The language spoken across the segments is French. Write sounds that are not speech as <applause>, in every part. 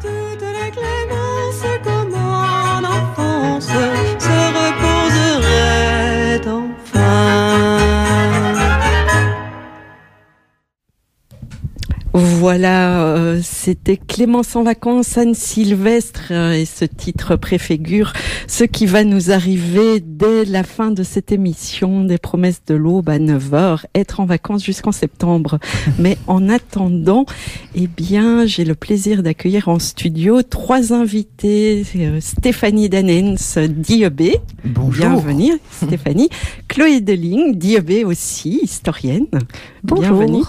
do Voilà, euh, c'était Clémence en vacances, Anne Sylvestre, euh, et ce titre préfigure ce qui va nous arriver dès la fin de cette émission des promesses de l'aube à 9h, être en vacances jusqu'en septembre. <laughs> Mais en attendant, eh bien, j'ai le plaisir d'accueillir en studio trois invités. Euh, Stéphanie Danens, d'IEB. Bonjour. Bienvenue, Stéphanie. <laughs> Chloé Deling, d'IEB aussi, historienne. Bonjour. Bienvenue.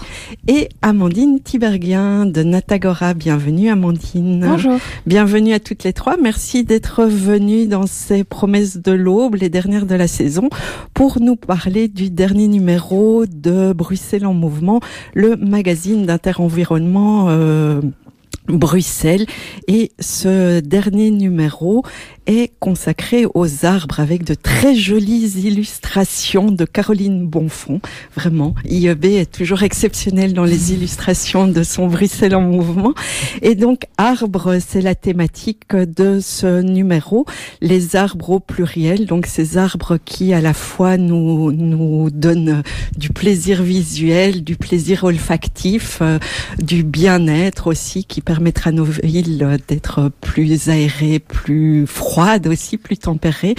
Et Amandine Tiberghien de Natagora. Bienvenue, Amandine. Bonjour. Bienvenue à toutes les trois. Merci d'être venues dans ces promesses de l'aube, les dernières de la saison, pour nous parler du dernier numéro de Bruxelles en mouvement, le magazine d'interenvironnement euh, Bruxelles. Et ce dernier numéro est consacré aux arbres avec de très jolies illustrations de Caroline Bonfond. Vraiment, IEB est toujours exceptionnel dans les illustrations de son Bruxelles en mouvement. Et donc, arbres, c'est la thématique de ce numéro. Les arbres au pluriel, donc ces arbres qui à la fois nous, nous donnent du plaisir visuel, du plaisir olfactif, euh, du bien-être aussi, qui permettra à nos villes d'être plus aérées, plus froides aussi, plus tempérées.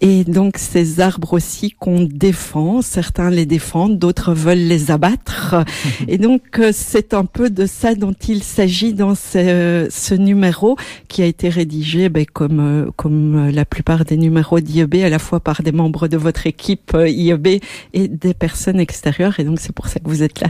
Et donc ces arbres aussi qu'on défend, certains les défendent, d'autres veulent les abattre. <laughs> Et donc euh, c'est un peu de ça dont il s'agit dans ce, ce, numéro qui a été rédigé ben, comme euh, comme la plupart des numéros d'IEB à la fois par des membres de votre équipe euh, IEB et des personnes extérieures. Et donc c'est pour ça que vous êtes là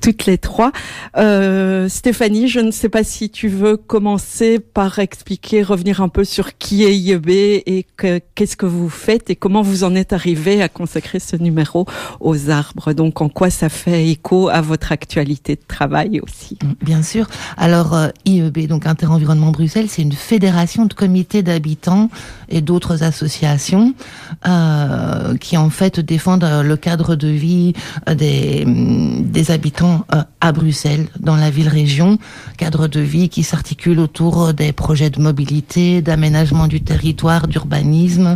toutes les trois. Euh, Stéphanie, je ne sais pas si tu veux commencer par expliquer, revenir un peu sur qui est IEB et qu'est-ce que vous faites et comment vous en êtes arrivé à consacrer ce numéro aux arbres. Donc, en quoi ça fait écho à votre actualité de travail aussi? Bien sûr. Alors, euh, IEB, donc Interenvironnement Bruxelles, c'est une fédération de comités d'habitants et d'autres associations euh, qui, en fait, défendent euh, le cadre de vie euh, des, des habitants euh, à Bruxelles, dans la ville-région, cadre de vie qui s'articule autour des projets de mobilité, d'aménagement du territoire, d'urbanisme,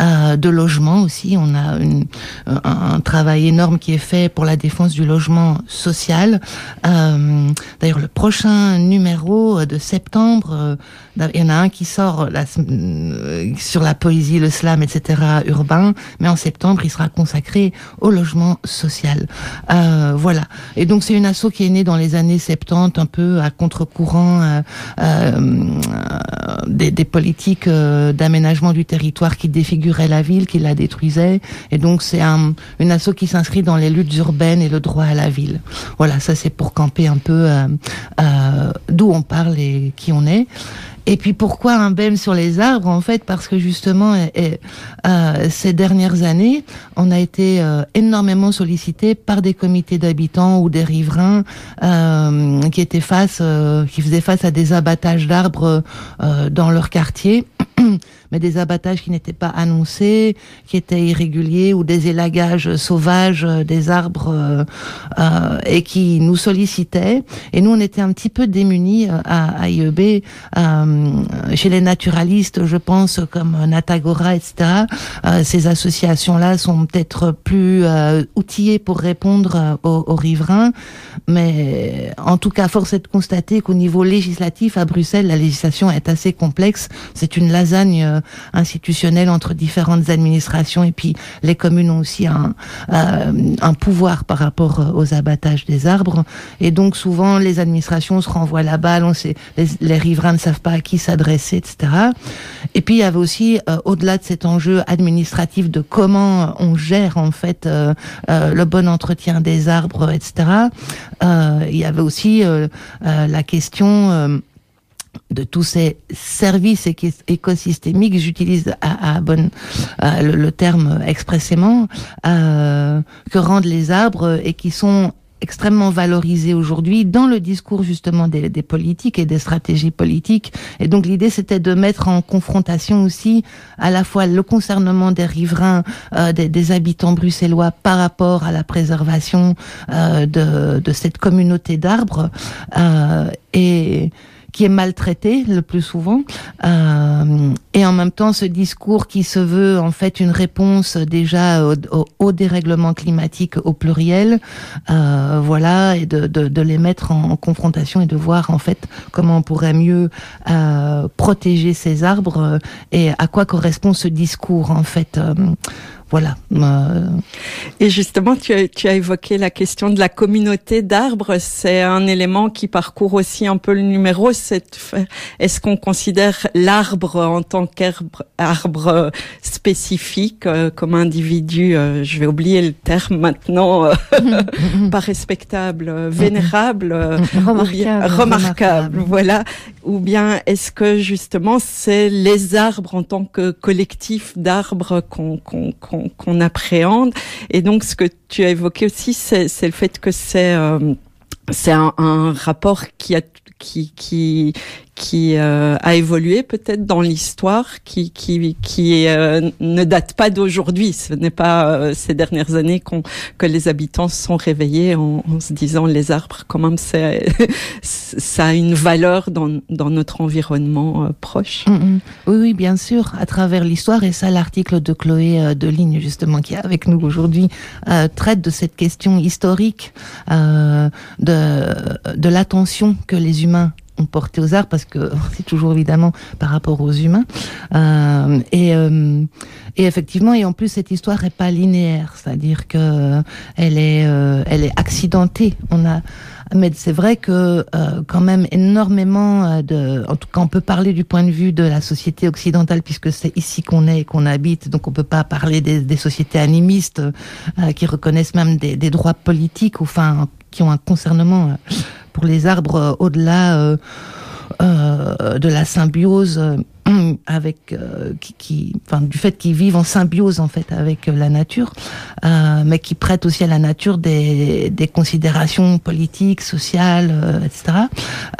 euh, de logement aussi. On a une, un, travail énorme qui est fait pour la défense du logement social. D'ailleurs, le prochain numéro de septembre, il y en a un qui sort la, sur la poésie, le slam, etc. urbain, mais en septembre, il sera consacré au logement social. Euh, voilà. Et donc, c'est une asso qui est née dans les années 70, un peu à contre-courant euh, euh, des, des, politiques euh, d'aménagement du territoire qui défiguraient la ville, qui la détruisaient. Et donc, c'est un, une asso qui s'inscrit dans les luttes urbaines et le droit à la ville. Voilà, ça c'est pour camper un peu d'où on parle et qui on est. Et puis pourquoi un BEM sur les arbres En fait, parce que justement, euh, ces dernières années, on a été euh, énormément sollicité par des comités d'habitants ou des riverains euh, qui étaient face, qui faisaient face à des abattages d'arbres dans leur quartier <clears throat> mais des abattages qui n'étaient pas annoncés, qui étaient irréguliers ou des élagages sauvages des arbres euh, euh, et qui nous sollicitaient. Et nous, on était un petit peu démunis à, à IEB, euh, chez les naturalistes, je pense, comme Natagora, etc. ces associations-là sont peut-être plus outillées pour répondre aux, aux riverains, mais en tout cas, force est de constater qu'au niveau législatif, à Bruxelles, la législation est assez complexe. C'est une lasagne institutionnelle entre différentes administrations et puis les communes ont aussi un, euh, pouvoir par rapport aux abattages des arbres et donc souvent les administrations se renvoient la balle, on sait, les, riverains ne savent pas à qui s'adresser, etc. Et puis il y avait aussi euh, au-delà de cet enjeu administratif de comment on gère en fait euh, euh le bon entretien des arbres, etc. Euh, il y avait aussi euh, la question de tous ces services écosystémiques, j'utilise à, à le, terme expressément, euh, que rendent les arbres et qui sont extrêmement valorisés aujourd'hui dans le discours justement des, politiques et des stratégies politiques. Et donc l'idée c'était de mettre en confrontation aussi à la fois le concernement des riverains, euh, des, habitants bruxellois par rapport à la préservation euh, de, cette communauté d'arbres et qui est maltraité le plus souvent, euh, et en même temps ce discours qui se veut en fait une réponse déjà au, au, dérèglement climatique au pluriel, euh, voilà, et de, de, de, les mettre en, confrontation et de voir en fait comment on pourrait mieux euh, protéger ces arbres et à quoi correspond ce discours en fait. Euh, voilà. Et justement, tu as, tu as évoqué la question de la communauté d'arbres. C'est un élément qui parcourt aussi un peu le numéro. Est-ce qu'on considère l'arbre en tant arbre spécifique euh, comme individu euh, Je vais oublier le terme maintenant. Euh, <laughs> pas respectable, vénérable, remarquable, remarquable, Voilà. Ou bien est-ce que justement c'est les arbres en tant que collectif d'arbres qu'on qu'on qu'on appréhende? Et donc, ce que tu as évoqué aussi, c'est le fait que c'est euh, c'est un, un, rapport qui a qui qui qui euh, a évolué peut-être dans l'histoire, qui qui qui euh, ne date pas d'aujourd'hui. Ce n'est pas euh, ces dernières années qu'on que les habitants se sont réveillés en, en, se disant les arbres quand même c'est <laughs> ça a une valeur dans dans notre environnement proche. Mm, mm. Oui oui bien sûr à travers l'histoire et ça l'article de Chloé de Ligne justement qui est avec nous aujourd'hui traite de cette question historique de de l'attention que les humains porté aux arts parce que <laughs> c'est toujours évidemment par rapport aux humains. Euh, et, euh, et effectivement, et en plus cette histoire est pas linéaire, c'est-à-dire que elle est, euh, elle est accidentée. On a, mais c'est vrai que euh, quand même énormément euh, de, en tout cas, on peut parler du point de vue de la société occidentale puisque c'est ici qu'on est et qu'on habite, donc on peut pas parler des, des sociétés animistes euh, qui reconnaissent même des, des droits politiques, ou enfin qui ont un concernement pour les arbres au-delà euh, euh, de la symbiose avec euh, qui, qui, enfin, du fait qu'ils vivent en symbiose en fait avec la nature, euh, mais qui prêtent aussi à la nature des, des considérations politiques, sociales, euh, etc.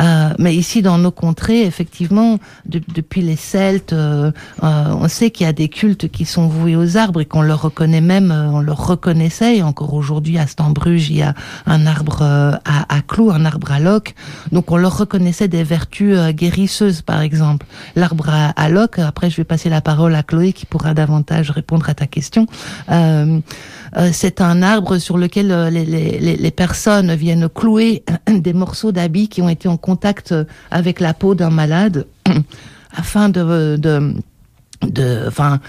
Euh, mais ici dans nos contrées, effectivement, de, depuis les Celtes, euh, on sait qu'il y a des cultes qui sont voués aux arbres et qu'on leur reconnaît même, on leur reconnaissait. Et encore aujourd'hui à Stambruge, il y a un arbre à, à clous, un arbre à loques, donc on leur reconnaissait des vertus guérisseuses, par exemple. L'arbre à, à Locke. Après, je vais passer la parole à Chloé qui pourra davantage répondre à ta question. Euh, euh, c'est un arbre sur lequel euh, les, personnes viennent clouer <coughs> des morceaux d'habits qui ont été en contact avec la peau d'un malade <coughs> afin de, de, de, enfin,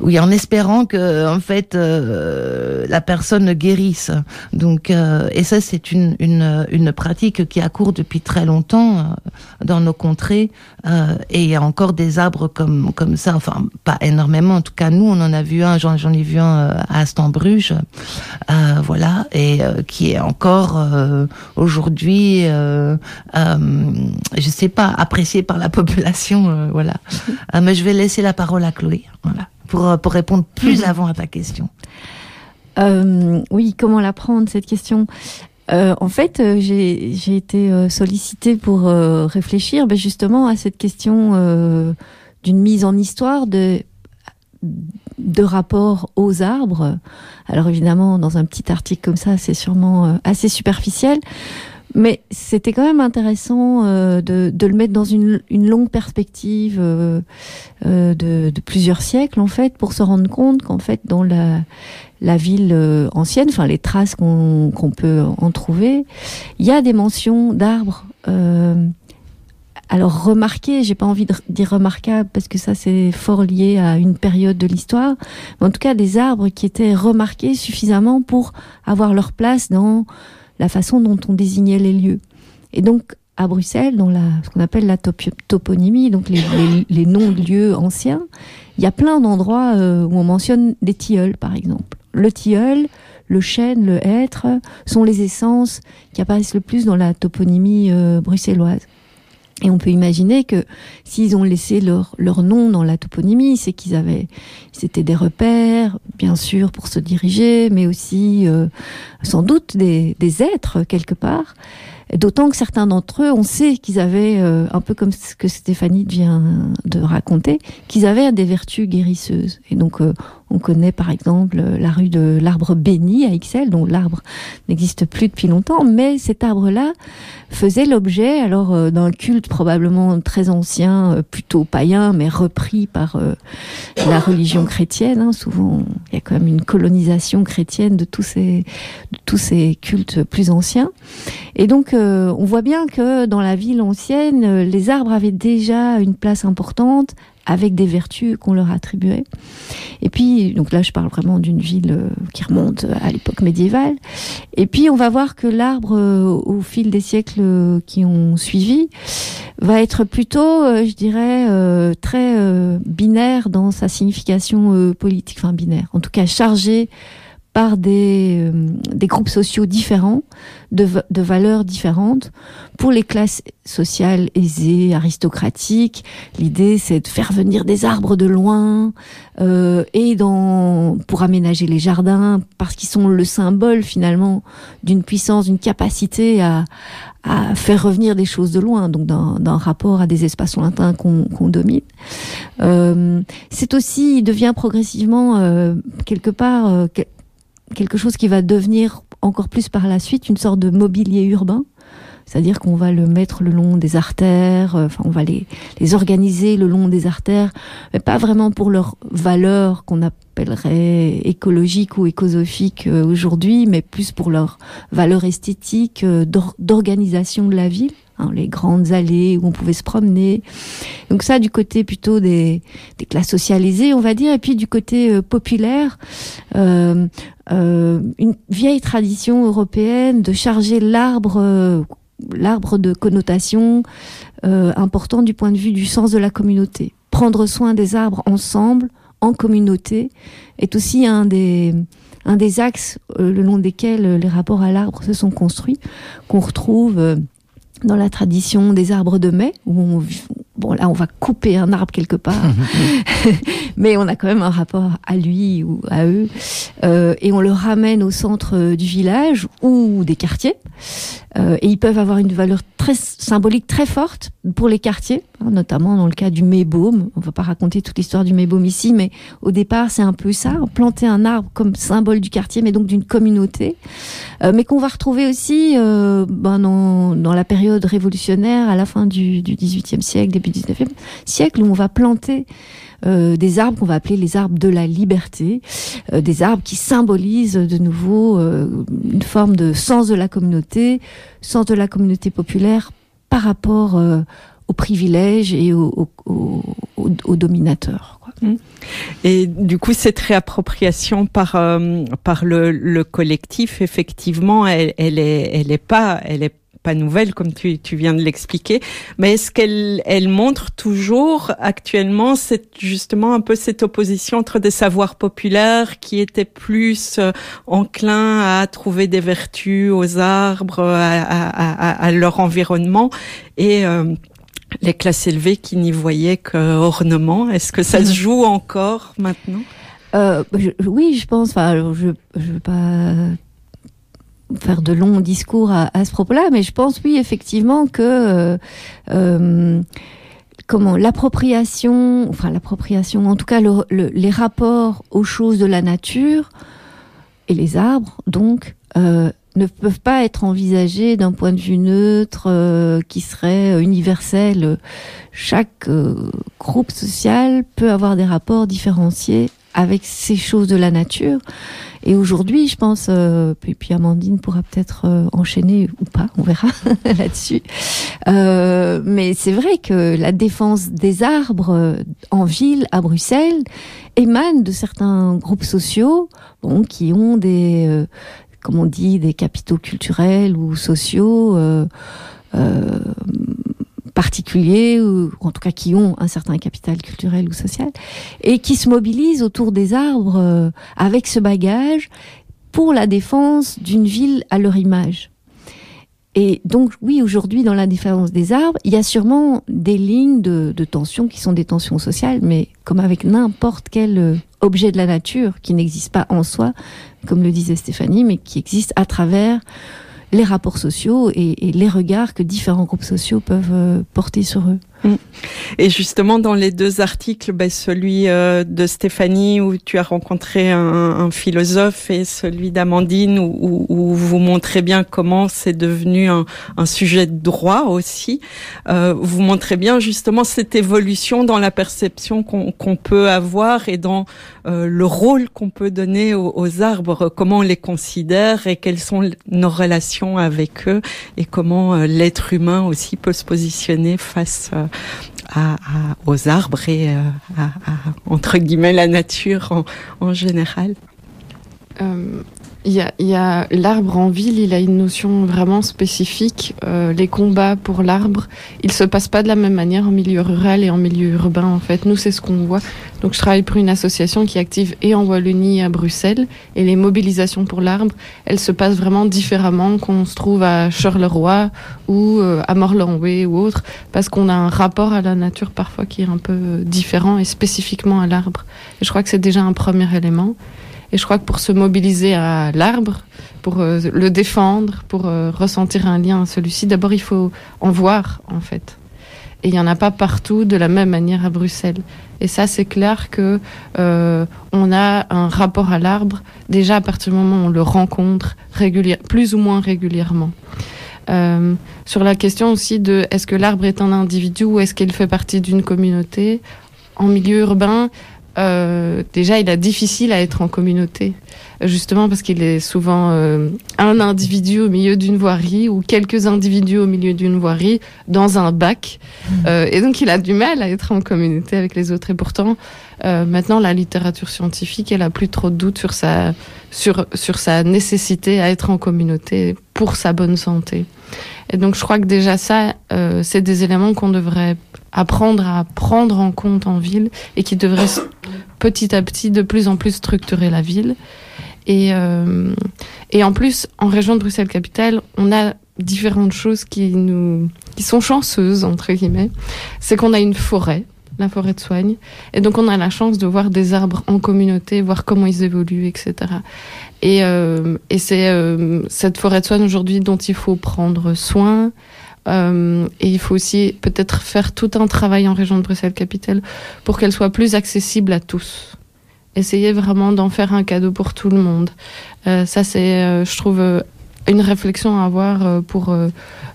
oui, en espérant que en fait euh, la personne guérisse. Donc euh, et ça c'est une, une, une pratique qui a cours depuis très longtemps euh, dans nos contrées euh, et il y a encore des arbres comme comme ça. Enfin pas énormément. En tout cas nous on en a vu un. J'en j'en ai vu un euh, à Stambruge. voilà et qui est encore aujourd'hui je sais pas apprécié par la population. voilà. <laughs> mais je vais laisser la parole à Chloé. Voilà pour, euh, pour répondre plus mhm. avant à ta question. Euh, oui, comment la prendre cette question? Euh, en fait, euh, j'ai été euh, sollicitée pour réfléchir ben, justement à cette question d'une mise en histoire de, de rapport aux arbres. Alors évidemment, dans un petit article comme ça, c'est sûrement assez superficiel. Mais c'était quand même intéressant euh, de, de, le mettre dans une, une longue perspective euh, euh, de, de, plusieurs siècles, en fait, pour se rendre compte qu'en fait, dans la, la ville euh, ancienne, enfin les traces qu'on peut en trouver, il y a des mentions d'arbres. Euh, alors remarqué, j'ai pas envie de dire remarquable parce que ça c'est fort lié à une période de l'histoire, mais en tout cas des arbres qui étaient remarqués suffisamment pour avoir leur place dans la façon dont on désignait les lieux. Et donc, à Bruxelles, dans la, ce qu'on appelle la toponymie, donc les, les, les noms de lieux anciens, il y a plein d'endroits euh, où on mentionne des tilleuls, par exemple. Le tilleul, le chêne, le hêtre sont les essences qui apparaissent le plus dans la toponymie euh, bruxelloise. Et on peut imaginer que s'ils ont laissé leur, leur nom dans la toponymie, c'est qu'ils avaient, c'était des repères, bien sûr, pour se diriger, mais aussi euh, sans doute des, des êtres quelque part. D'autant que certains d'entre eux, on sait qu'ils avaient, euh, un peu comme ce que Stéphanie vient de raconter, qu'ils avaient des vertus guérisseuses. Et donc, euh, On connaît par exemple la rue de l'arbre béni à Ixelles, dont l'arbre n'existe plus depuis longtemps, mais cet arbre-là faisait l'objet alors euh, d'un culte probablement très ancien, euh, plutôt païen, mais repris par euh, la religion chrétienne. Hein. Souvent, il y a quand même une colonisation chrétienne de tous ces cultes plus anciens. Et donc, on voit bien que dans la ville ancienne, les arbres avaient déjà une place importante avec des vertus qu'on leur attribuait. Et puis, donc là, je parle vraiment d'une ville euh, qui remonte à l'époque médiévale. Et puis, on va voir que l'arbre, euh, au fil des siècles euh, qui ont suivi, va être plutôt, je dirais, très binaire dans sa signification politique, enfin binaire, en tout cas chargé par des, euh, des groupes sociaux différents, de, de, valeurs différentes. Pour les classes sociales aisées, aristocratiques, l'idée c'est de faire venir des arbres de loin euh, et dans, pour aménager les jardins, parce qu'ils sont le symbole finalement d'une puissance, d'une capacité à, à faire revenir des choses de loin, donc d'un rapport à des espaces lointains qu'on domine. Euh, c'est aussi, il devient progressivement euh, quelque part euh, quelque chose qui va devenir encore plus par la suite une sorte de mobilier urbain. C'est-à-dire qu'on va le mettre le long des artères, euh, enfin on va les, les organiser le long des artères, mais pas vraiment pour leur valeur qu'on appellerait écologique ou écosophique euh, aujourd'hui, mais plus pour leur valeur esthétique euh, d'organisation de la ville. Hein, les grandes allées où on pouvait se promener. Donc ça, du côté plutôt des, classes socialisées, on va dire, et puis du côté populaire, euh, euh, une vieille tradition européenne de charger l'arbre, euh, l'arbre de connotation euh, important du point de vue du sens de la communauté. Prendre soin des arbres ensemble, en communauté, est aussi un des axes le long desquels les rapports à l'arbre se sont construits, qu'on retrouve dans la tradition des arbres de mai, où on, bon là on va couper un arbre quelque part, <laughs> mais on a quand même un rapport à lui ou à eux, euh, et on le ramène au centre du village ou des quartiers, euh, et ils peuvent avoir une valeur très symbolique très forte pour les quartiers, hein, notamment dans le cas du Mébaume. On va pas raconter toute l'histoire du Mébaume ici, mais au départ c'est un peu ça, planter un arbre comme symbole du quartier, mais donc d'une communauté, euh, mais qu'on va retrouver aussi euh, ben dans, dans la période révolutionnaire à la fin du, du 18e siècle, début 19e siècle, où on va planter euh, des arbres qu'on va appeler les arbres de la liberté, euh, des arbres qui symbolisent de nouveau euh, une forme de sens de la communauté, sens de la communauté populaire par rapport aux privilèges et aux, dominateurs. Mmh. Et du coup, cette réappropriation par le, collectif, effectivement, elle, elle elle est pas elle est pas nouvelle, comme tu, tu viens de l'expliquer, mais est-ce qu'elle elle montre toujours actuellement cette, justement un peu cette opposition entre des savoirs populaires qui étaient plus euh, enclins à trouver des vertus aux arbres, à, à, à, leur environnement, et euh, les classes élevées qui n'y voyaient qu'ornement Est-ce que ça se joue encore maintenant? Euh, oui, je pense. Enfin, je je veux pas faire de longs discours à, ce propos-là, mais je pense oui effectivement que euh, euh, comment l'appropriation, enfin l'appropriation, en tout cas les rapports aux choses de la nature et les arbres, donc euh, ne peuvent pas être envisagés d'un point de vue neutre qui serait universel. Chaque groupe social peut avoir des rapports différenciés avec ces choses de la nature. Et aujourd'hui, je pense, euh, puis, puis, Amandine pourra peut-être euh, enchaîner ou pas, on verra <laughs> là-dessus. Euh, mais c'est vrai que la défense des arbres euh, en ville, à Bruxelles, émane de certains groupes sociaux, bon, qui ont des, euh, comme on dit, des capitaux culturels ou sociaux. Particuliers, ou en tout cas qui ont un certain capital culturel ou social, et qui se mobilisent autour des arbres euh, avec ce bagage pour la défense d'une ville à leur image. Et donc, oui, aujourd'hui, dans la défense des arbres, il y a sûrement des lignes de, de tension qui sont des tensions sociales, mais comme avec n'importe quel euh, objet de la nature qui n'existe pas en soi, comme le disait Stéphanie, mais qui existe à travers les rapports sociaux et, les regards que différents groupes sociaux peuvent euh, porter sur eux. Mm. Et justement, dans les deux articles, ben, celui euh, de Stéphanie où tu as rencontré un, un philosophe et celui d'Amandine où, où, vous montrez bien comment c'est devenu un, un, sujet de droit aussi, euh, vous montrez bien justement cette évolution dans la perception qu'on peut avoir et dans euh, le rôle qu'on peut donner aux, aux, arbres, comment on les considère et quelles sont nos relations avec eux et comment euh, l'être humain aussi peut se positionner face euh, à, aux arbres et euh, à, entre guillemets la nature en, en général. Euh, il y a, y a l'arbre en ville, il a une notion vraiment spécifique. Euh, les combats pour l'arbre, ils se passent pas de la même manière en milieu rural et en milieu urbain. En fait, nous c'est ce qu'on voit. Donc je travaille pour une association qui active et en Wallonie et à Bruxelles. Et les mobilisations pour l'arbre, elles se passent vraiment différemment qu'on se trouve à Charleroi ou euh, à Morlanway ou autre, parce qu'on a un rapport à la nature parfois qui est un peu différent et spécifiquement à l'arbre. Et je crois que c'est déjà un premier élément. Et je crois que pour se mobiliser à l'arbre, pour euh, le défendre, pour euh, ressentir un lien à celui-ci, d'abord il faut en voir en fait. Et il n'y en a pas partout de la même manière à Bruxelles. Et ça, c'est clair que euh, on a un rapport à l'arbre déjà à partir du moment où on le rencontre plus ou moins régulièrement. Euh, sur la question aussi de est-ce que l'arbre est un individu ou est-ce qu'il fait partie d'une communauté? En milieu urbain, euh, déjà, il est difficile à être en communauté, justement parce qu'il est souvent euh, un individu au milieu d'une voirie ou quelques individus au milieu d'une voirie dans un bac. Mmh. Euh, et donc, il a du mal à être en communauté avec les autres. Et pourtant, maintenant, la littérature scientifique, elle a plus trop de doutes sur sa, sur, sur sa nécessité à être en communauté pour sa bonne santé. Et donc, je crois que déjà ça, c'est des éléments qu'on devrait apprendre à prendre en compte en ville et qui devrait petit à petit de plus en plus structurer la ville. Et, euh, et en plus, en région de Bruxelles-Capitale, on a différentes choses qui nous qui sont chanceuses entre guillemets. C'est qu'on a une forêt, la forêt de soigne, et donc on a la chance de voir des arbres en communauté, voir comment ils évoluent, etc. Et, euh, et c'est euh, cette forêt de soigne aujourd'hui dont il faut prendre soin, euh, et il faut aussi peut-être faire tout un travail en région de Bruxelles-Capitale pour qu'elle soit plus accessible à tous. Essayer vraiment d'en faire un cadeau pour tout le monde. Euh, ça, c'est, euh, je trouve, une réflexion à avoir euh, pour, euh,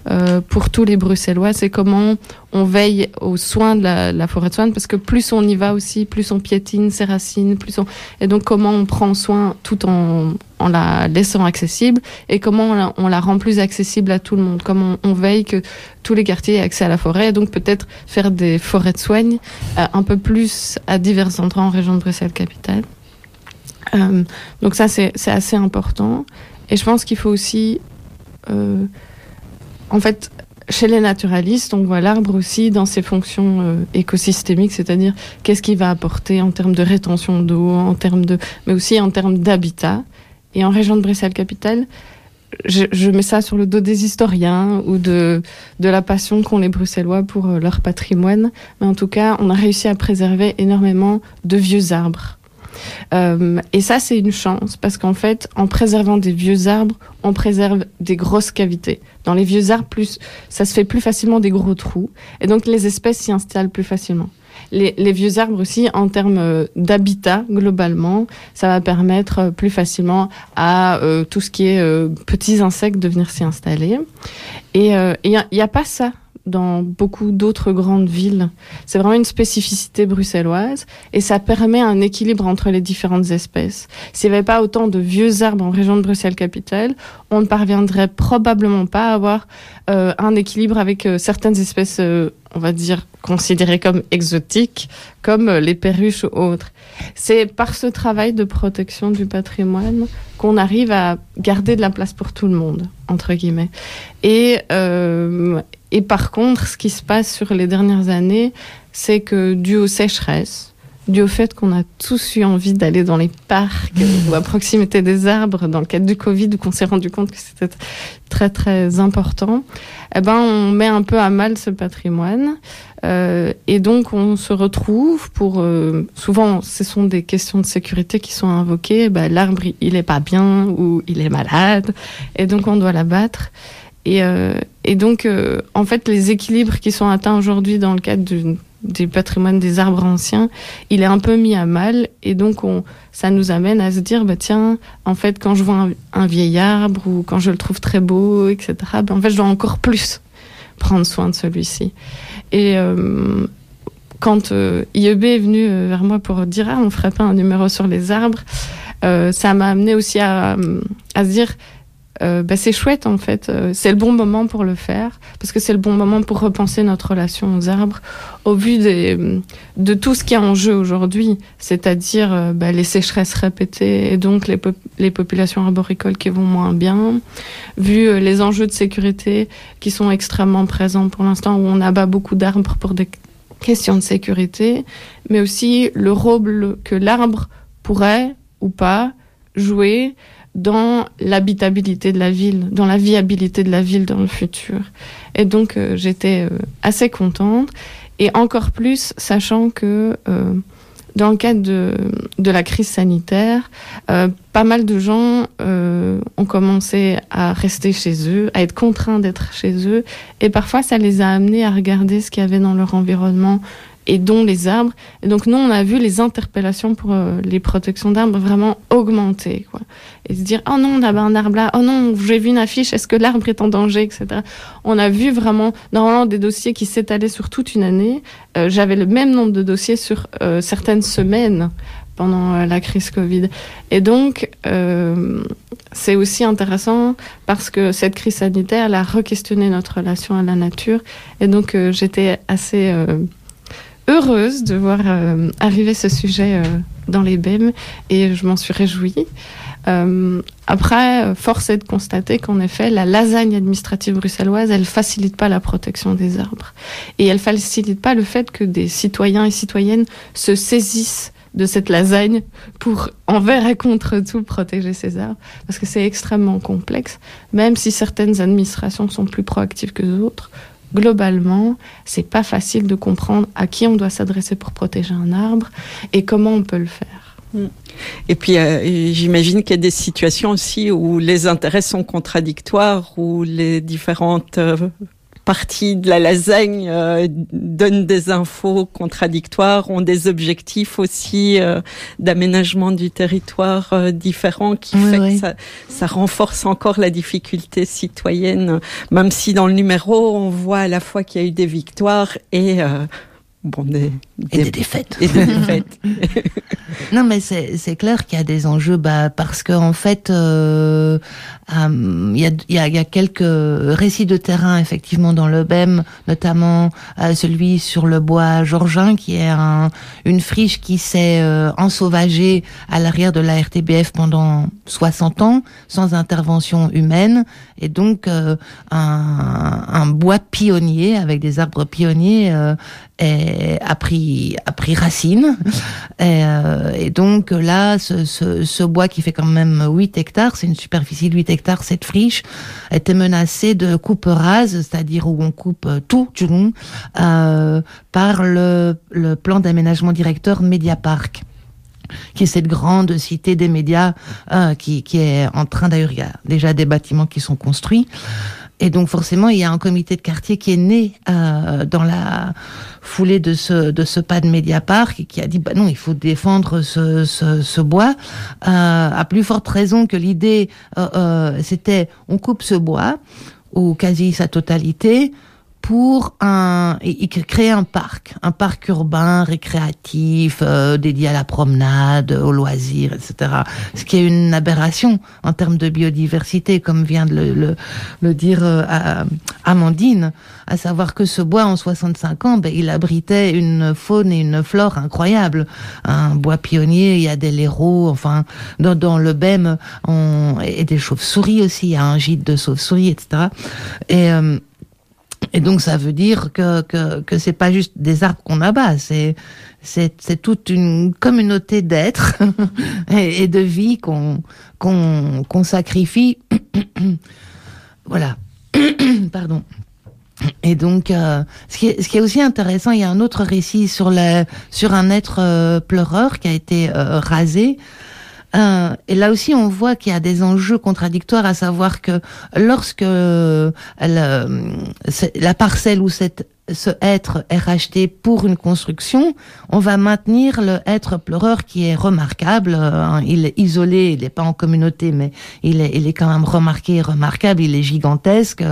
euh, pour tous les Bruxellois. C'est comment on veille aux soins de la, la, forêt de soins, parce que plus on y va aussi, plus on piétine ses racines, plus on... Et donc comment on prend soin tout en, en la laissant accessible, et comment on la, on la rend plus accessible à tout le monde, comment on, veille que tous les quartiers aient accès à la forêt, et donc peut-être faire des forêts de soins euh, un peu plus à divers endroits en région de Bruxelles-Capitale. Euh, donc ça, c'est assez important. Et je pense qu'il faut aussi, euh, en fait, chez les naturalistes, on voit l'arbre aussi dans ses fonctions euh, écosystémiques, c'est-à-dire qu'est-ce qu'il va apporter en termes de rétention d'eau, en termes de, mais aussi en termes d'habitat. Et en région de Bruxelles-Capitale, je, je, mets ça sur le dos des historiens ou de, de la passion qu'ont les Bruxellois pour euh, leur patrimoine. Mais en tout cas, on a réussi à préserver énormément de vieux arbres euh, et ça, c'est une chance parce qu'en fait, en préservant des vieux arbres, on préserve des grosses cavités. Dans les vieux arbres, plus, ça se fait plus facilement des gros trous et donc les espèces s'y installent plus facilement. Les, vieux arbres aussi, en termes euh, d'habitat, globalement, ça va permettre euh, plus facilement à tout ce qui est petits insectes de venir s'y installer. Et il n'y a pas ça dans beaucoup d'autres grandes villes. C'est vraiment une spécificité bruxelloise et ça permet un équilibre entre les différentes espèces. S'il n'y avait pas autant de vieux arbres en région de Bruxelles-Capitale, on ne parviendrait probablement pas à avoir euh, un équilibre avec euh, certaines espèces, euh, on va dire, considérées comme exotiques, comme les perruches ou autres. C'est par ce travail de protection du patrimoine qu'on arrive à garder de la place pour tout le monde, entre guillemets. Et, et par contre, ce qui se passe sur les dernières années, c'est que dû aux sécheresses, dû au fait qu'on a tous eu envie d'aller dans les parcs <laughs> ou à proximité des arbres dans le cadre du Covid, où on s'est rendu compte que c'était très très important, eh ben on met un peu à mal ce patrimoine euh, et donc on se retrouve pour euh, souvent ce sont des questions de sécurité qui sont invoquées. Ben, L'arbre il est pas bien ou il est malade et donc on doit l'abattre. Et, et donc, en fait, les équilibres qui sont atteints aujourd'hui dans le cadre du, du patrimoine des arbres anciens, il est un peu mis à mal. Et donc, on, ça nous amène à se dire, bah, tiens, en fait, quand je vois un, vieil arbre ou quand je le trouve très beau, etc., bah, en fait, je dois encore plus <laughs> prendre soin de celui-ci. Et quand IEB est venu vers moi pour dire, ah, on ferait pas un numéro sur les arbres, euh, ça m'a amené aussi à se dire euh, bah, c'est chouette en fait, euh, c'est le bon moment pour le faire, parce que c'est le bon moment pour repenser notre relation aux arbres, au vu des, de tout ce qui est en jeu aujourd'hui, c'est-à-dire euh, bah, les sécheresses répétées et donc les, populations arboricoles qui vont moins bien, vu euh, les enjeux de sécurité qui sont extrêmement présents pour l'instant, où on abat beaucoup d'arbres pour des questions de sécurité, mais aussi le rôle que l'arbre pourrait ou pas jouer dans l'habitabilité de la ville, dans la viabilité de la ville dans le futur. Et donc euh, j'étais euh, assez contente, et encore plus sachant que euh, dans le cadre de, de, la crise sanitaire, pas mal de gens ont commencé à rester chez eux, à être contraints d'être chez eux, et parfois ça les a amenés à regarder ce qu'il y avait dans leur environnement, et dont les arbres. Et donc nous, on a vu les interpellations pour euh, les protections d'arbres vraiment augmenter. Quoi. Et se dire, oh non, on a un arbre là, oh non, j'ai vu une affiche, est-ce que l'arbre est en danger, etc. On a vu vraiment, normalement, des dossiers qui s'étalaient sur toute une année. Euh, J'avais le même nombre de dossiers sur euh, certaines semaines pendant la crise Covid. Et donc, c'est aussi intéressant parce que cette crise sanitaire, elle a re-questionné notre relation à la nature. Et donc, j'étais assez heureuse de voir euh, arriver ce sujet euh, dans les BEM et je m'en suis réjouie. Euh, après, force est de constater qu'en effet, la lasagne administrative bruxelloise, elle facilite pas la protection des arbres. Et elle facilite pas le fait que des citoyens et citoyennes se saisissent de cette lasagne pour envers et contre tout protéger ces arbres, parce que c'est extrêmement complexe, même si certaines administrations sont plus proactives que d'autres globalement, c'est pas facile de comprendre à qui on doit s'adresser pour protéger un arbre et comment on peut le faire. Et puis, euh, j'imagine qu'il y a des situations aussi où les intérêts sont contradictoires, où les différentes euh, partie de la lasagne euh, donne des infos contradictoires, ont des objectifs aussi euh, d'aménagement du territoire euh, différents qui fait que ça, ça, renforce encore la difficulté citoyenne, même si dans le numéro on voit à la fois qu'il y a eu des victoires et euh, bon, des, et des défaites. Et des <laughs> défaites. non, mais c'est clair qu'il y a des enjeux, bah, parce que en fait, euh, euh, il y, a, y, a, y, a, quelques récits de terrain effectivement dans le BEM, notamment euh, celui sur le bois Georgin, qui est un, une friche qui s'est euh, ensauvagée à l'arrière de la RTBF pendant 60 ans, sans intervention humaine, et donc un, un, bois pionnier avec des arbres pionniers est, a pris a pris racine. <laughs> Et, euh, et donc là, ce, ce, ce, bois qui fait quand même 8 hectares, c'est une superficie de 8 hectares, cette friche, était menacée de coupe rase, c'est-à-dire où on coupe tout, euh, par le, le plan d'aménagement directeur Mediapark qui est cette grande cité des médias euh, qui, qui est en train d'ailleurs il y a déjà des bâtiments qui sont construits et donc forcément, il y a un comité de quartier qui est né euh, dans la foulée de ce de ce pas de Mediapart et qui a dit bah non, il faut défendre ce, ce, ce bois euh, à plus forte raison que l'idée euh, euh c'était on coupe ce bois ou quasi sa totalité pour un créer un parc, un parc urbain récréatif euh, dédié à la promenade, aux loisirs, etc. Ce qui est une aberration en termes de biodiversité, comme vient de le, le, le dire euh, Amandine, à savoir que ce bois en 65 ans, ben, il abritait une faune et une flore incroyables. Un bois pionnier, il y a des léraux, enfin dans, dans le BEM, on, et des chauves-souris aussi, il y a un gîte de chauves-souris, etc. Et euh, et donc ça veut dire que que que c'est pas juste des arbres qu'on abat, c'est c'est c'est toute une communauté d'êtres <laughs> et, de vie qu'on qu'on qu'on sacrifie. <coughs> voilà. <coughs> Pardon. Et donc, euh, ce, qui est, ce qui est aussi intéressant, il y a un autre récit sur, la, sur un être euh, pleureur qui a été euh, rasé Euh, et là aussi, on voit qu'il y a des enjeux contradictoires, à savoir que lorsque euh, la parcelle où cette ce être est racheté pour une construction, on va maintenir le être pleureur qui est remarquable. Hein. Il est isolé, il n'est pas en communauté, mais il est, il est quand même remarqué remarquable. Il est gigantesque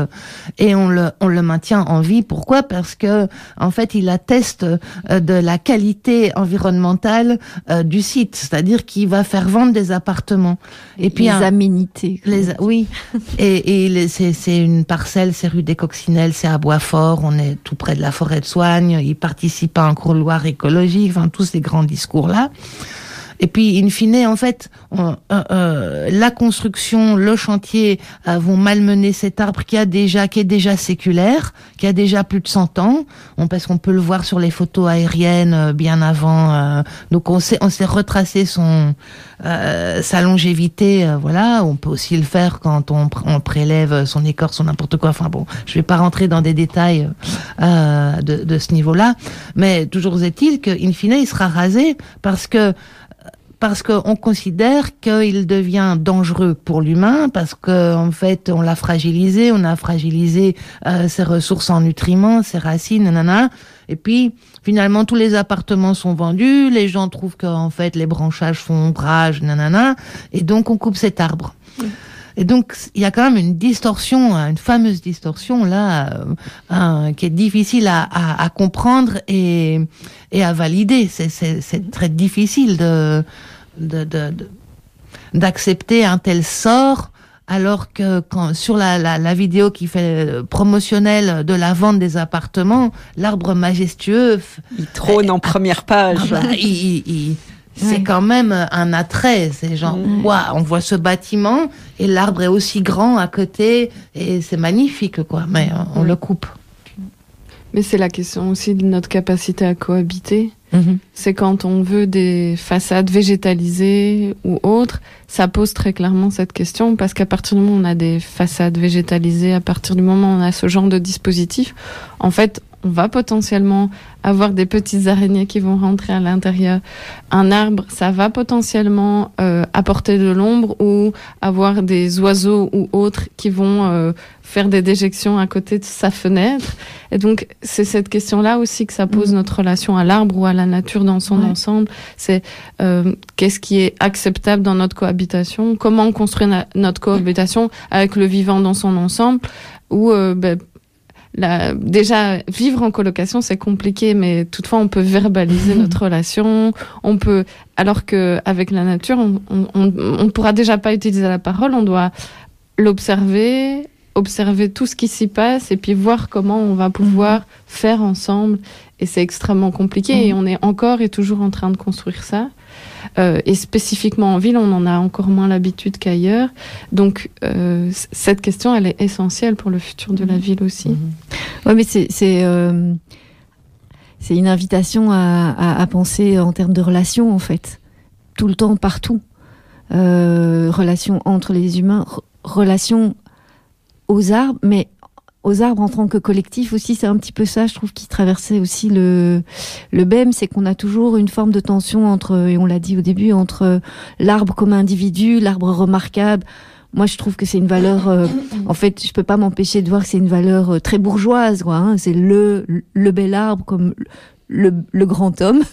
et on le, on le maintient en vie. Pourquoi? Parce que en fait, il atteste euh, de la qualité environnementale euh, du site, c'est-à-dire qu'il va faire vendre des appartements. Et puis les aménités. Les, oui. <laughs> et, et c'est une parcelle, c'est rue des Coccinelles, c'est à Boisfort. On est tout près de la forêt de soigne, il participe à un couloir écologique, enfin tous ces grands discours-là. Et puis, in fine, en fait, euh, euh, la construction, le chantier euh, vont malmener cet arbre qui a déjà, qui est déjà séculaire, qui a déjà plus de 100 ans. On, parce qu'on peut le voir sur les photos aériennes bien avant. donc, on s'est, on s'est retracé son, sa longévité. voilà, on peut aussi le faire quand on, on prélève son écorce ou n'importe quoi. Enfin bon, je vais pas rentrer dans des détails de, de ce niveau-là, mais toujours est-il qu'in fine, il sera rasé parce que parce qu'on considère qu'il devient dangereux pour l'humain, parce qu'en en fait, on l'a fragilisé, on a fragilisé euh, ses ressources en nutriments, ses racines, nanana. Et puis, finalement, tous les appartements sont vendus, les gens trouvent qu'en fait, les branchages font ombrage, nanana, et donc on coupe cet arbre. Et donc, il y a quand même une distorsion, une fameuse distorsion là, euh, qui est difficile à, à, à comprendre et, et, à valider. C'est très difficile de d'accepter un tel sort alors que quand, sur la, la, la, vidéo qui fait euh, promotionnelle de la vente des appartements, l'arbre majestueux... Il trône en <laughs> première page. Ah bah, il, il, c'est quand même un attrait. C'est genre, on voit ce bâtiment et l'arbre est aussi grand à côté et c'est magnifique, quoi. Mais on, le coupe. Mais c'est la question aussi de notre capacité à cohabiter. Mhm. C'est quand on veut des façades végétalisées ou autres, ça pose très clairement cette question parce qu'à partir du moment où on a des façades végétalisées, à partir du moment où on a ce genre de dispositif, en fait, on va potentiellement avoir des petites araignées qui vont rentrer à l'intérieur. Un arbre, ça va potentiellement euh, apporter de l'ombre ou avoir des oiseaux ou autres qui vont euh, faire des déjections à côté de sa fenêtre. Et donc, c'est cette question-là aussi que ça pose mm. notre relation à l'arbre ou à la nature dans son ensemble. C'est euh, qu'est-ce qui est acceptable dans notre cohabitation? Comment on construit notre cohabitation avec le vivant dans son ensemble? Ou ben, déjà vivre en colocation c'est compliqué mais toutefois on peut verbaliser <laughs> notre relation. On peut alors que avec la nature on, on, pourra déjà pas utiliser la parole on doit l'observer observer tout ce qui s'y passe et puis voir comment on va pouvoir faire ensemble. Et c'est extrêmement compliqué et on est encore et toujours en train de construire ça euh, et spécifiquement en ville, on en a encore moins l'habitude qu'ailleurs. Donc euh, cette question, elle est essentielle pour le futur de la mhm. ville aussi. Mhm. Oui, mais c'est euh, c'est une invitation à, à, à, penser en termes de relations en fait, tout le temps, partout. Euh, relations entre les humains, relations aux arbres, mais aux arbres en tant que collectif aussi, c'est un petit peu ça, je trouve, qui traversait aussi le, le BEM, c'est qu'on a toujours une forme de tension entre, et on l'a dit au début, entre l'arbre comme individu, l'arbre remarquable. Moi, je trouve que c'est une valeur. Euh, en fait, je peux pas m'empêcher de voir que c'est une valeur euh, très bourgeoise. Quoi, hein, c'est le le bel arbre comme le, le grand homme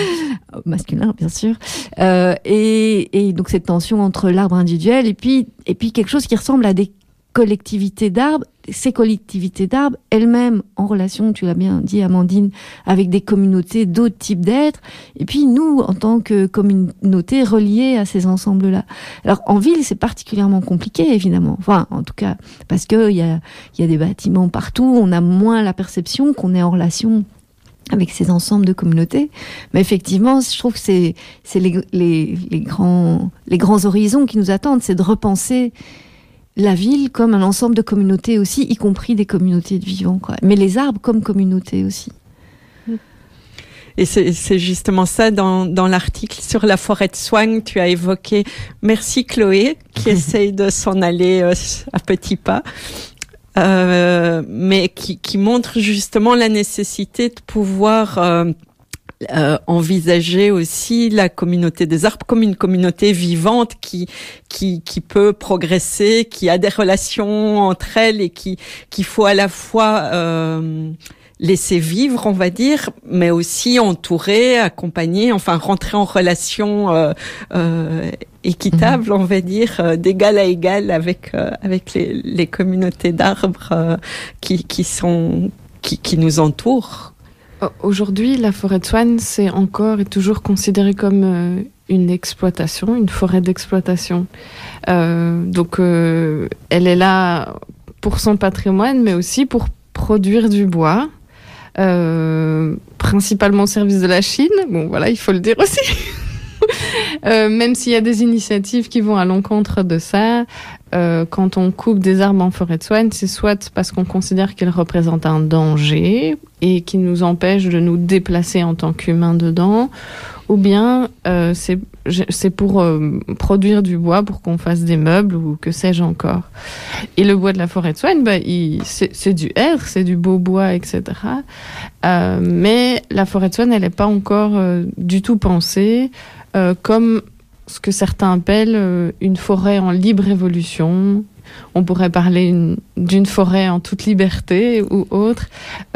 <laughs> masculin, bien sûr. Euh, et, et donc cette tension entre l'arbre individuel et puis et puis quelque chose qui ressemble à des collectivités d'arbres, ces collectivités d'arbres elles-mêmes en relation, tu l'as bien dit Amandine, avec des communautés d'autres types d'êtres, et puis nous en tant que communauté reliée à ces ensembles-là. Alors en ville c'est particulièrement compliqué évidemment, enfin en tout cas parce que il y a, des bâtiments partout, on a moins la perception qu'on est en relation avec ces ensembles de communautés. Mais effectivement, je trouve que c'est les grands horizons qui nous attendent, c'est de repenser la ville comme un ensemble de communautés aussi, y compris des communautés de vivants, quoi. mais les arbres comme communauté aussi. Et c'est justement ça dans, dans l'article sur la forêt de soigne, tu as évoqué. Merci Chloé, qui <laughs> essaye de s'en aller euh, à petits pas. Euh, mais qui, qui montre justement la nécessité de pouvoir euh, euh, envisager aussi la communauté des arbres comme une communauté vivante qui qui qui peut progresser, qui a des relations entre elles et qui qu'il faut à la fois euh, laisser vivre, on va dire, mais aussi entourer, accompagner, enfin rentrer en relation euh, euh, équitable, on va dire, euh, d'égal à égal avec euh, avec les, les communautés d'arbres euh, qui qui sont qui, qui nous entourent. Aujourd'hui, la forêt de Swan, c'est encore et toujours considéré comme euh, une exploitation, une forêt d'exploitation. Euh, donc, euh, elle est là pour son patrimoine, mais aussi pour produire du bois, euh, principalement au service de la Chine. Bon, voilà, il faut le dire aussi. <laughs> Euh, même s'il y a des initiatives qui vont à l'encontre de ça, euh, quand on coupe des arbres en forêt de soigne, c'est soit parce qu'on considère qu'ils représentent un danger et qui nous empêche de nous déplacer en tant qu'humains dedans, ou bien euh, c'est pour produire du bois pour qu'on fasse des meubles ou que sais-je encore. Et le bois de la forêt de soigne, bah, c'est du R, c'est du beau bois, etc. Mais la forêt de soigne, elle n'est pas encore du tout pensée euh, comme ce que certains appellent euh, une forêt en libre évolution. On pourrait parler une- d'une forêt en toute liberté ou autre.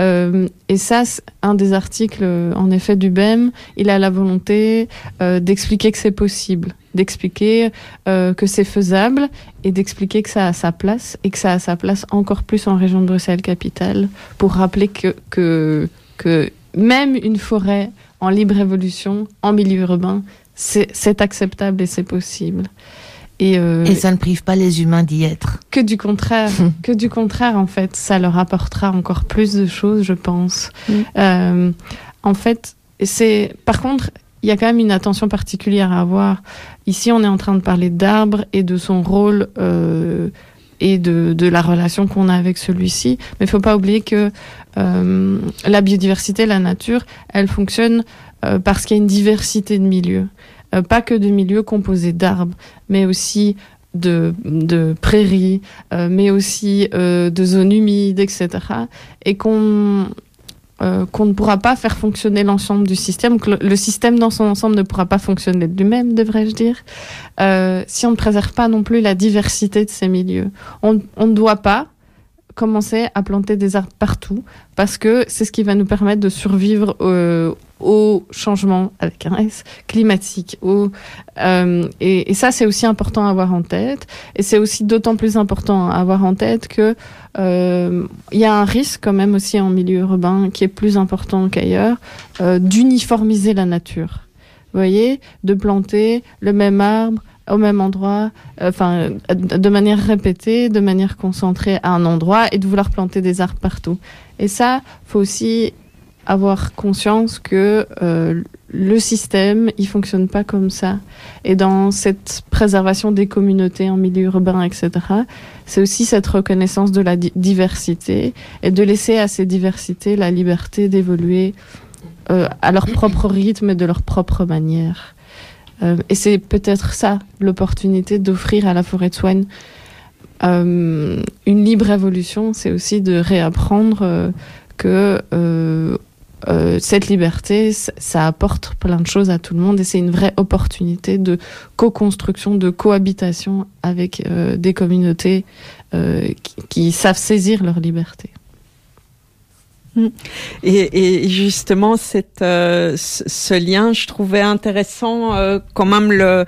Euh, et ça, un des articles, en effet, du BEM, il a la volonté d'expliquer que c'est possible, d'expliquer que c'est faisable et d'expliquer que ça a sa place et que ça a sa place encore plus en région de Bruxelles-Capitale pour rappeler que même une forêt en libre évolution, en milieu urbain, c'est c'est acceptable et c'est possible. Et, euh, Et ça ne prive pas les humains d'y être. que du contraire, que du contraire en fait, ça leur apportera encore plus de choses, je pense. Mm. Euh, en fait, c'est par contre, il y a quand même une attention particulière à avoir. Ici, on est en train de parler d'arbres et de son rôle euh, et de, de la relation qu'on a avec celui-ci. Mais il faut pas oublier que euh, la biodiversité, la nature, elle fonctionne euh, parce qu'il y a une diversité de milieux. Euh, pas que de milieux composés d'arbres, mais aussi de, prairies, euh, mais aussi euh, de zones humides, etc. Et qu'on qu'on ne pourra pas faire fonctionner l'ensemble du système, que le, système dans son ensemble ne pourra pas fonctionner de lui-même, devrais-je dire, si on ne préserve pas non plus la diversité de ces milieux. On, ne doit pas commencer à planter des arbres partout, parce que c'est ce qui va nous permettre de survivre au changement avec un S climatique. Au, euh, et, ça, c'est aussi important à avoir en tête. Et c'est aussi d'autant plus important à avoir en tête que euh, il y a un risque quand même aussi en milieu urbain qui est plus important qu'ailleurs euh, d'uniformiser la nature. Vous voyez, de planter le même arbre au même endroit, enfin de manière répétée, de manière concentrée à un endroit et de vouloir planter des arbres partout. Et ça, faut aussi avoir conscience que euh, le système, il fonctionne pas comme ça. Et dans cette préservation des communautés en milieu urbain, etc., c'est aussi cette reconnaissance de la di- diversité et de laisser à ces diversités la liberté d'évoluer euh, à leur propre rythme et de leur propre manière. Euh, et c'est peut-être ça l'opportunité d'offrir à la forêt de soigne une libre évolution, c'est aussi de réapprendre que euh, cette liberté, ça, apporte plein de choses à tout le monde et c'est une vraie opportunité de co-construction, de cohabitation avec euh, des communautés euh, qui, savent saisir leur liberté. Et, et justement, ce, lien, je trouvais intéressant quand même le,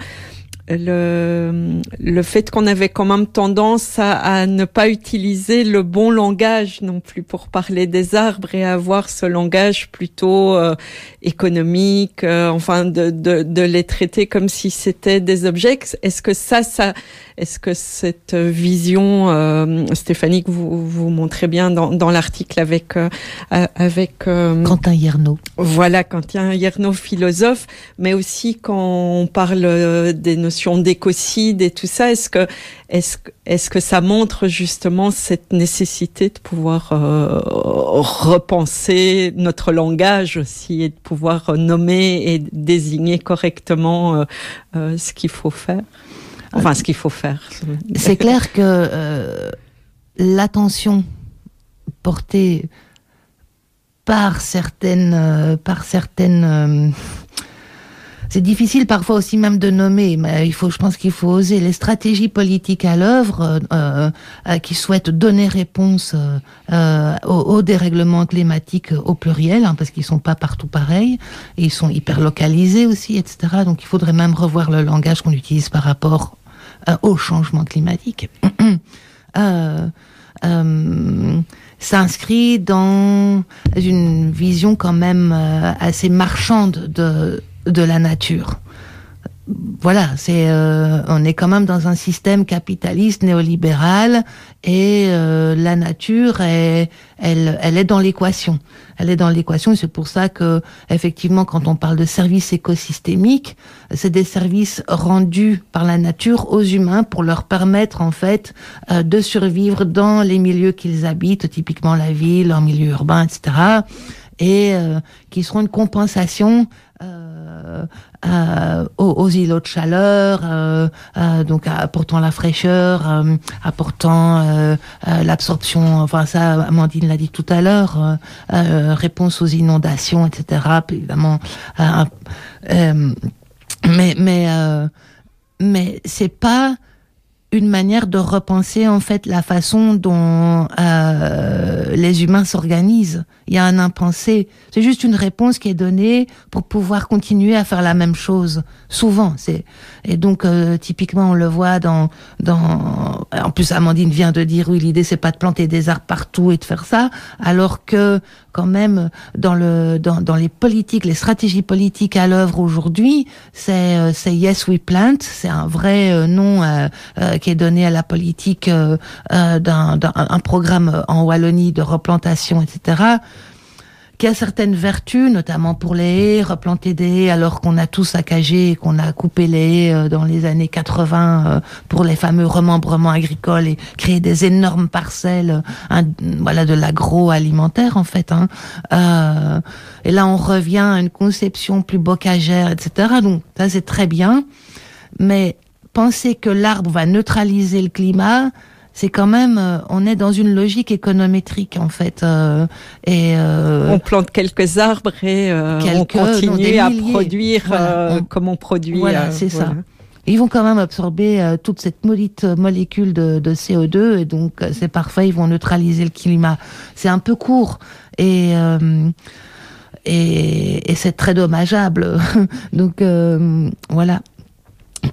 le, le fait qu'on avait quand même tendance à, ne pas utiliser le bon langage non plus pour parler des arbres et avoir ce langage plutôt euh, économique, euh, enfin de, de, de les traiter comme si c'était des objets. Est-ce que ça, ça, est-ce que cette vision, euh, Stéphanie, que vous, vous montrez bien dans, dans l'article avec euh, avec euh, Quentin Yerno. voilà, un Yerno philosophe, mais aussi quand on parle euh, des notions d'écocide et tout ça, est-ce que, est-ce, que- est-ce que ça montre justement cette nécessité de pouvoir euh, repenser notre langage aussi et de pouvoir nommer et désigner correctement ce qu'il faut faire? Enfin, ce qu'il faut faire. C'est clair que euh, l'attention portée par certaines, par certaines c'est difficile parfois aussi même de nommer, mais il faut, je pense qu'il faut oser les stratégies politiques à l'œuvre euh, euh, euh qui souhaitent donner réponse euh, euh au, dérèglement climatique au pluriel, hein, parce qu'ils sont pas partout pareils, et ils sont hyper localisés aussi, etc. Donc il faudrait même revoir le langage qu'on utilise par rapport au changement climatique. <clears throat> s'inscrit dans une vision quand même assez marchande de de la nature. Voilà, c'est euh, on est quand même dans un système capitaliste néolibéral et euh, la nature est elle elle est dans l'équation. Elle est dans l'équation, c'est pour ça que effectivement quand on parle de services écosystémiques, c'est des services rendus par la nature aux humains pour leur permettre en fait euh, de survivre dans les milieux qu'ils habitent, typiquement la ville, leur milieu urbain, etc. Et qui seront une compensation euh, euh, aux, îlots de chaleur, euh, donc apportant la fraîcheur, apportant l'absorption. Enfin ça, Amandine l'a dit tout à l'heure. réponse aux inondations, etc. évidemment, mais mais mais c'est pas une manière de repenser en fait la façon dont euh, les humains s'organisent. Il y a un impensé. C'est juste une réponse qui est donnée pour pouvoir continuer à faire la même chose. Souvent, c'est et donc euh, typiquement on le voit dans dans. En plus, Amandine vient de dire oui, l'idée c'est pas de planter des arbres partout et de faire ça, alors que quand même dans le dans, dans les politiques, les stratégies politiques à l'œuvre aujourd'hui, c'est euh, c'est Yes We Plant, c'est un vrai euh, nom euh, qui est donné à la politique d'un un programme en Wallonie de replantation, etc qui a certaines vertus, notamment pour les haies, replanter des haies alors qu'on a tout saccagé et qu'on a coupé les haies euh, dans les années 80 euh, pour les fameux remembrements agricoles et créer des énormes parcelles, voilà de l'agroalimentaire en fait. Hein. Euh, et là, on revient à une conception plus bocagère, etc. Donc ça, c'est très bien, mais penser que l'arbre va neutraliser le climat, c'est quand même, euh, on est dans une logique économétrique en fait. Euh, et euh, on plante quelques arbres et on continue à produire comme on produit. Voilà, c'est ça. Ils vont quand même absorber toute cette maudite molécule de, de CO2 et donc c'est parfait. Ils vont neutraliser le climat. C'est un peu court et et, et c'est très dommageable. <laughs> donc voilà.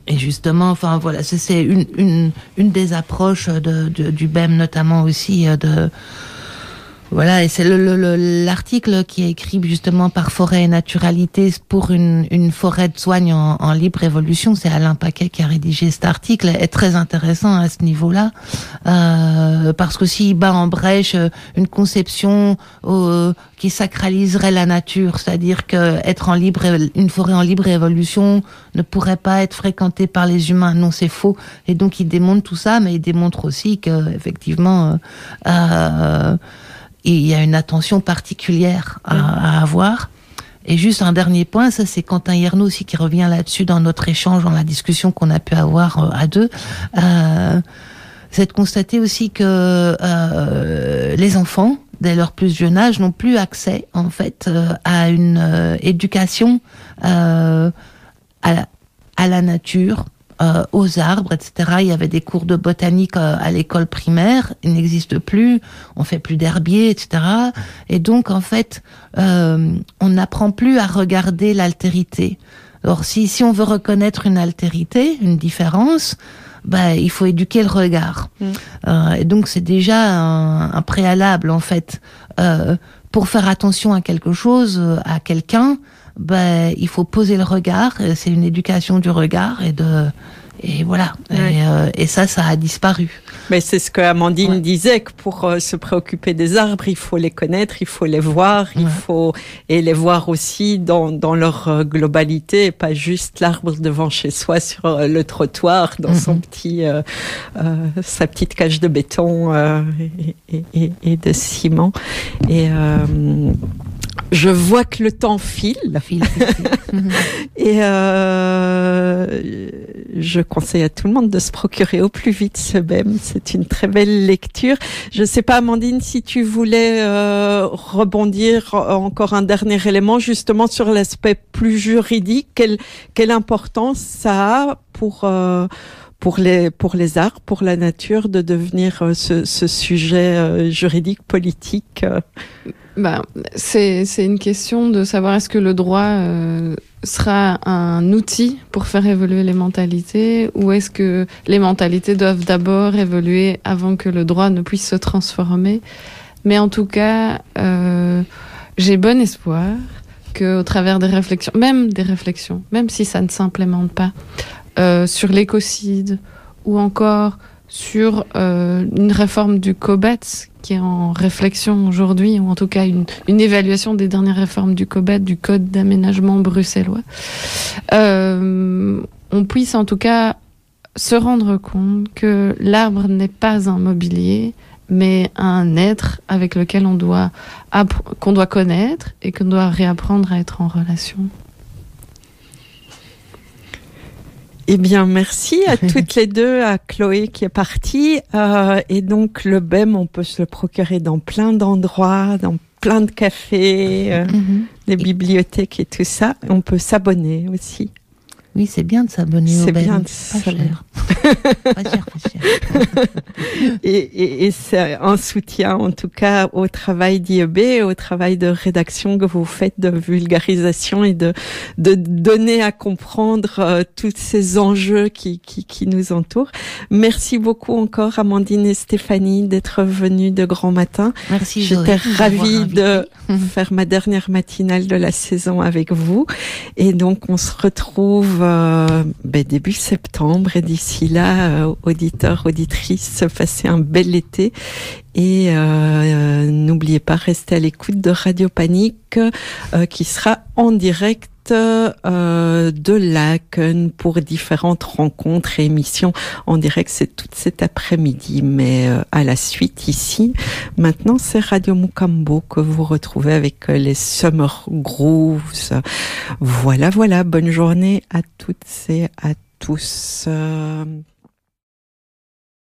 Et justement, enfin voilà, c'est une, une, une des approches de, du BEM notamment aussi euh, de voilà, et c'est l'article le, qui est écrit justement par Forêt et Naturalité pour une, forêt de soigne en, libre évolution. C'est Alain Paquet qui a rédigé cet article. est très intéressant à ce niveau-là euh, parce que s'il bat en brèche une conception euh, qui sacraliserait la nature, c'est-à-dire que être en libre, une forêt en libre évolution ne pourrait pas être fréquentée par les humains. Non, c'est faux. Et donc il démontre tout ça, mais il démontre aussi que effectivement. Euh, il y a une attention particulière à, avoir. Et juste un dernier point, ça c'est Quentin Hiernaud aussi qui revient là-dessus dans notre échange, dans la discussion qu'on a pu avoir euh, à deux. Euh, c'est de constater aussi que euh, les enfants, dès leur plus jeune âge, n'ont plus accès en fait euh, à une éducation à la, à la nature, euh, aux arbres, etc. Il y avait des cours de botanique euh, à l'école primaire, ils n'existent plus, on fait plus d'herbier, etc. Et donc en fait, euh, on n'apprend plus à regarder l'altérité. Alors si si on veut reconnaître une altérité, une différence, bah, il faut éduquer le regard. Mm. Euh, et donc c'est déjà un, un, préalable en fait euh, pour faire attention à quelque chose, à quelqu'un ben, il faut poser le regard. C'est une éducation du regard et de et voilà. Euh, et, ça, ça a disparu. Mais c'est ce que Amandine disait que pour euh, se préoccuper des arbres, il faut les connaître, il faut les voir, il faut et les voir aussi dans, dans leur euh, globalité, pas juste l'arbre devant chez soi sur le trottoir, dans son mhm. petit sa petite cage de béton et, et, et, de ciment. Et je vois que le temps file. file, <laughs> Et euh, je conseille à tout le monde de se procurer au plus vite ce BEM. C'est une très belle lecture. Je ne sais pas, Amandine, si tu voulais euh, rebondir encore un dernier élément justement sur l'aspect plus juridique. Quelle, quelle importance ça a pour euh, pour les pour les arts, pour la nature, de devenir euh, ce, ce sujet euh, juridique politique. Bah, c'est c'est une question de savoir est-ce que le droit euh, sera un outil pour faire évoluer les mentalités ou est-ce que les mentalités doivent d'abord évoluer avant que le droit ne puisse se transformer. Mais en tout cas, euh, j'ai bon espoir que au travers des réflexions, même des réflexions, même si ça ne s'implémente pas, euh, sur l'écocide ou encore sur euh, une réforme du COBET qui est en réflexion aujourd'hui, ou en tout cas une, évaluation des dernières réformes du COBET, du Code d'aménagement bruxellois, euh, on puisse en tout cas se rendre compte que l'arbre n'est pas un mobilier, mais un être avec lequel on doit qu'on doit connaître et qu'on doit réapprendre à être en relation. Eh bien, merci à <laughs> toutes les deux, à Chloé qui est partie. Euh, et donc, le BEM, on peut se le procurer dans plein d'endroits, dans plein de cafés, euh, mm -hmm. les bibliothèques et tout ça. On peut s'abonner aussi. Oui, c'est bien de s'abonner au C'est bien de Pas s'abonner. cher. pas cher, pas cher. <laughs> et, et, et c'est un soutien en tout cas au travail d'IEB, au travail de rédaction que vous faites, de vulgarisation et de, de donner à comprendre euh, tous ces enjeux qui, qui, qui nous entourent. Merci beaucoup encore Amandine et Stéphanie d'être venues de grand matin. Merci. J'étais ravie de faire ma dernière matinale de la saison avec vous. Et donc, on se retrouve euh, ben, début septembre. Et d'ici là, euh, auditeurs, auditrices, passez un bel été. Et euh, n'oubliez pas, restez à l'écoute de Radio Panique, euh, qui sera en direct euh, de Laken pour différentes rencontres et émissions en direct. C'est tout cet après-midi, mais euh, à la suite ici. Maintenant, c'est Radio Mukambo que vous retrouvez avec euh, les Summer Grooves. Voilà, voilà. Bonne journée à toutes et à tous. Euh,